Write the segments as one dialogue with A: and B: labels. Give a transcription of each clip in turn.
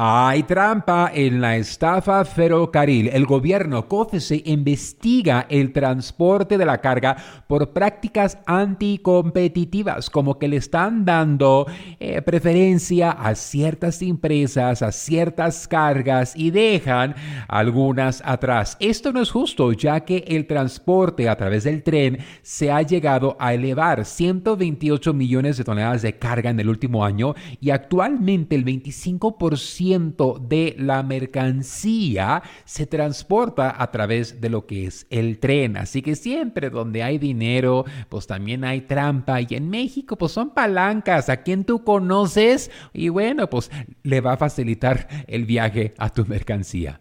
A: Hay trampa en la estafa ferrocarril. El gobierno COFESE investiga el transporte de la carga por prácticas anticompetitivas, como que le están dando eh, preferencia a ciertas empresas, a ciertas cargas y dejan algunas atrás. Esto no es justo, ya que el transporte a través del tren se ha llegado a elevar 128 millones de toneladas de carga en el último año y actualmente el 25% de la mercancía se transporta a través de lo que es el tren. Así que siempre donde hay dinero, pues también hay trampa. Y en México, pues son palancas a quien tú conoces y bueno, pues le va a facilitar el viaje a tu mercancía.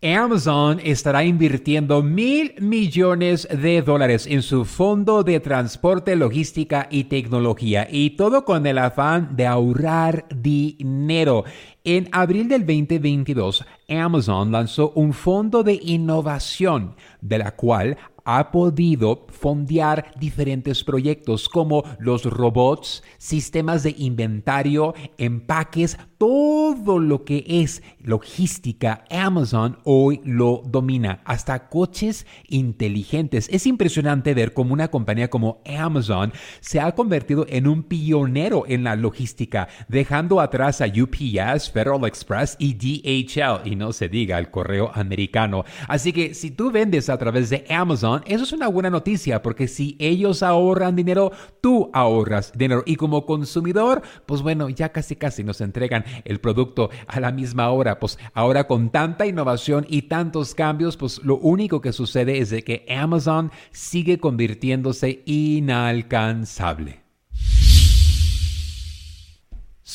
A: Amazon estará invirtiendo mil millones de dólares en su fondo de transporte, logística y tecnología, y todo con el afán de ahorrar dinero. En abril del 2022, Amazon lanzó un fondo de innovación, de la cual ha podido fondear diferentes proyectos como los robots, sistemas de inventario, empaques, todo lo que es logística, Amazon hoy lo domina, hasta coches inteligentes. Es impresionante ver cómo una compañía como Amazon se ha convertido en un pionero en la logística, dejando atrás a UPS, Federal Express y DHL, y no se diga el correo americano. Así que si tú vendes a través de Amazon, eso es una buena noticia porque si ellos ahorran dinero, tú ahorras dinero. Y como consumidor, pues bueno, ya casi casi nos entregan el producto a la misma hora. Pues ahora con tanta innovación y tantos cambios, pues lo único que sucede es de que Amazon sigue convirtiéndose inalcanzable.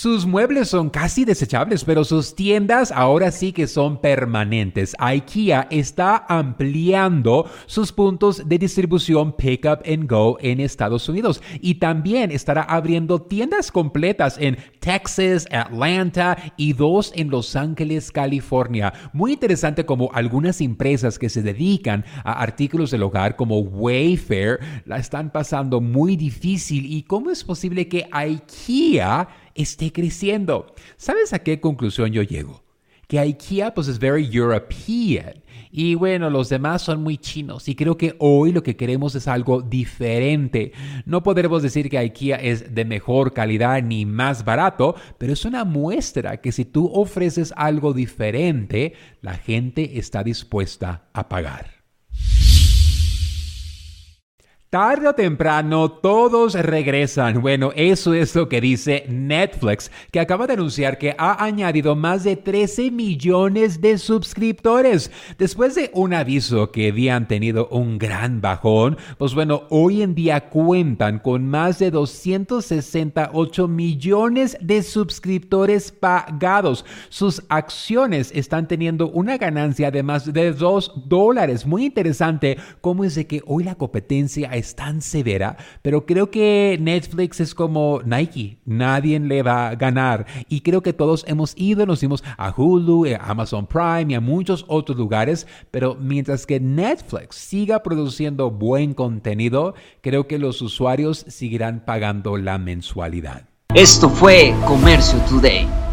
A: Sus muebles son casi desechables, pero sus tiendas ahora sí que son permanentes. IKEA está ampliando sus puntos de distribución Pickup and Go en Estados Unidos y también estará abriendo tiendas completas en Texas, Atlanta y dos en Los Ángeles, California. Muy interesante como algunas empresas que se dedican a artículos del hogar como Wayfair la están pasando muy difícil y cómo es posible que IKEA esté creciendo. ¿Sabes a qué conclusión yo llego? Que IKEA pues es very European y bueno, los demás son muy chinos y creo que hoy lo que queremos es algo diferente. No podremos decir que IKEA es de mejor calidad ni más barato, pero es una muestra que si tú ofreces algo diferente, la gente está dispuesta a pagar. Tarde o temprano todos regresan. Bueno, eso es lo que dice Netflix, que acaba de anunciar que ha añadido más de 13 millones de suscriptores. Después de un aviso que habían tenido un gran bajón, pues bueno, hoy en día cuentan con más de 268 millones de suscriptores pagados. Sus acciones están teniendo una ganancia de más de 2 dólares. Muy interesante cómo es de que hoy la competencia tan severa, pero creo que Netflix es como Nike, nadie le va a ganar. Y creo que todos hemos ido, nos fuimos a Hulu, a Amazon Prime y a muchos otros lugares, pero mientras que Netflix siga produciendo buen contenido, creo que los usuarios seguirán pagando la mensualidad.
B: Esto fue Comercio Today.